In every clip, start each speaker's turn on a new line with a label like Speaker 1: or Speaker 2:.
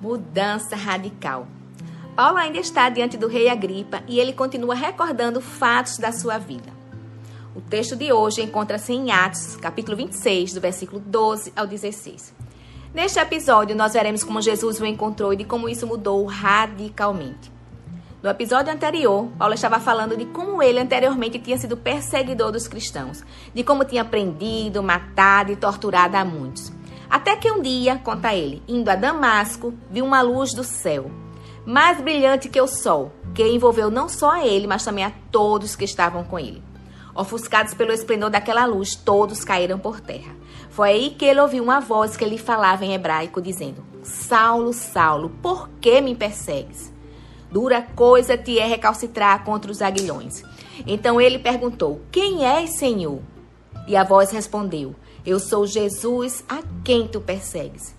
Speaker 1: Mudança radical. Paulo ainda está diante do rei Agripa e ele continua recordando fatos da sua vida. O texto de hoje encontra-se em Atos, capítulo 26, do versículo 12 ao 16. Neste episódio, nós veremos como Jesus o encontrou e de como isso mudou radicalmente. No episódio anterior, Paulo estava falando de como ele anteriormente tinha sido perseguidor dos cristãos, de como tinha prendido, matado e torturado a muitos. Até que um dia, conta ele, indo a Damasco, viu uma luz do céu, mais brilhante que o sol, que envolveu não só a ele, mas também a todos que estavam com ele. Ofuscados pelo esplendor daquela luz, todos caíram por terra. Foi aí que ele ouviu uma voz que lhe falava em hebraico, dizendo: Saulo, Saulo, por que me persegues? Dura coisa te é recalcitrar contra os aguilhões. Então ele perguntou: Quem és, Senhor? E a voz respondeu: eu sou Jesus a quem tu persegues.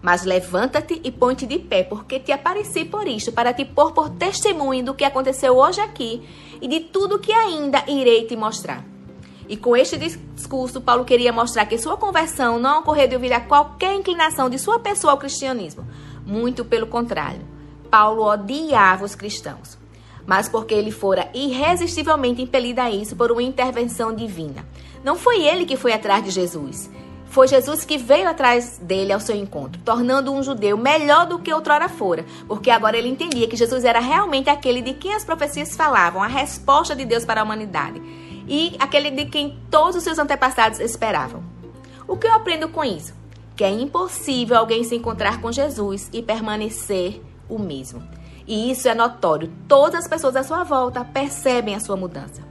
Speaker 1: Mas levanta-te e põe-te de pé, porque te apareci por isto, para te pôr por testemunho do que aconteceu hoje aqui e de tudo que ainda irei te mostrar. E com este discurso, Paulo queria mostrar que sua conversão não ocorreu devido a qualquer inclinação de sua pessoa ao cristianismo. Muito pelo contrário. Paulo odiava os cristãos mas porque ele fora irresistivelmente impelido a isso por uma intervenção divina. Não foi ele que foi atrás de Jesus. Foi Jesus que veio atrás dele ao seu encontro, tornando um judeu melhor do que outrora fora, porque agora ele entendia que Jesus era realmente aquele de quem as profecias falavam, a resposta de Deus para a humanidade, e aquele de quem todos os seus antepassados esperavam. O que eu aprendo com isso? Que é impossível alguém se encontrar com Jesus e permanecer o mesmo. E isso é notório. Todas as pessoas à sua volta percebem a sua mudança.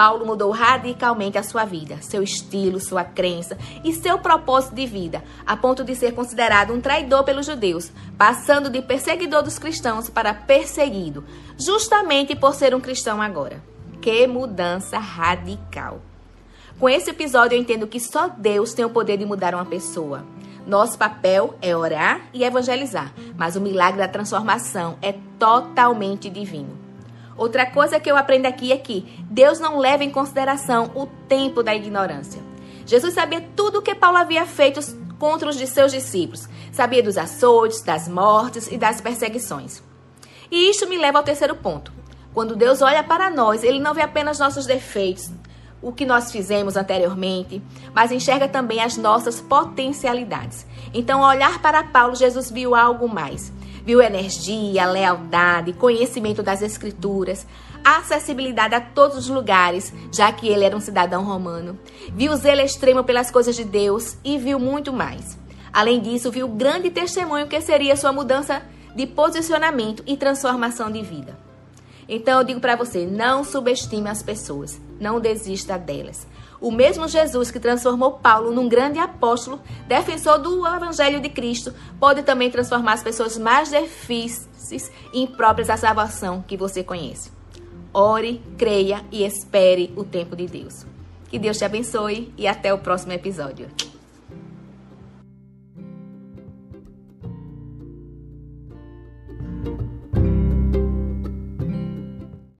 Speaker 1: Paulo mudou radicalmente a sua vida, seu estilo, sua crença e seu propósito de vida, a ponto de ser considerado um traidor pelos judeus, passando de perseguidor dos cristãos para perseguido, justamente por ser um cristão agora. Que mudança radical! Com esse episódio, eu entendo que só Deus tem o poder de mudar uma pessoa. Nosso papel é orar e evangelizar, mas o milagre da transformação é totalmente divino. Outra coisa que eu aprendo aqui é que Deus não leva em consideração o tempo da ignorância. Jesus sabia tudo o que Paulo havia feito contra os de seus discípulos. Sabia dos açoites, das mortes e das perseguições. E isto me leva ao terceiro ponto. Quando Deus olha para nós, ele não vê apenas nossos defeitos, o que nós fizemos anteriormente, mas enxerga também as nossas potencialidades. Então, ao olhar para Paulo, Jesus viu algo mais. Viu energia, lealdade, conhecimento das Escrituras, acessibilidade a todos os lugares, já que ele era um cidadão romano. Viu zelo extremo pelas coisas de Deus e viu muito mais. Além disso, viu grande testemunho que seria sua mudança de posicionamento e transformação de vida. Então eu digo para você, não subestime as pessoas, não desista delas. O mesmo Jesus que transformou Paulo num grande apóstolo, defensor do Evangelho de Cristo, pode também transformar as pessoas mais difíceis e impróprias à salvação que você conhece. Ore, creia e espere o tempo de Deus. Que Deus te abençoe e até o próximo episódio.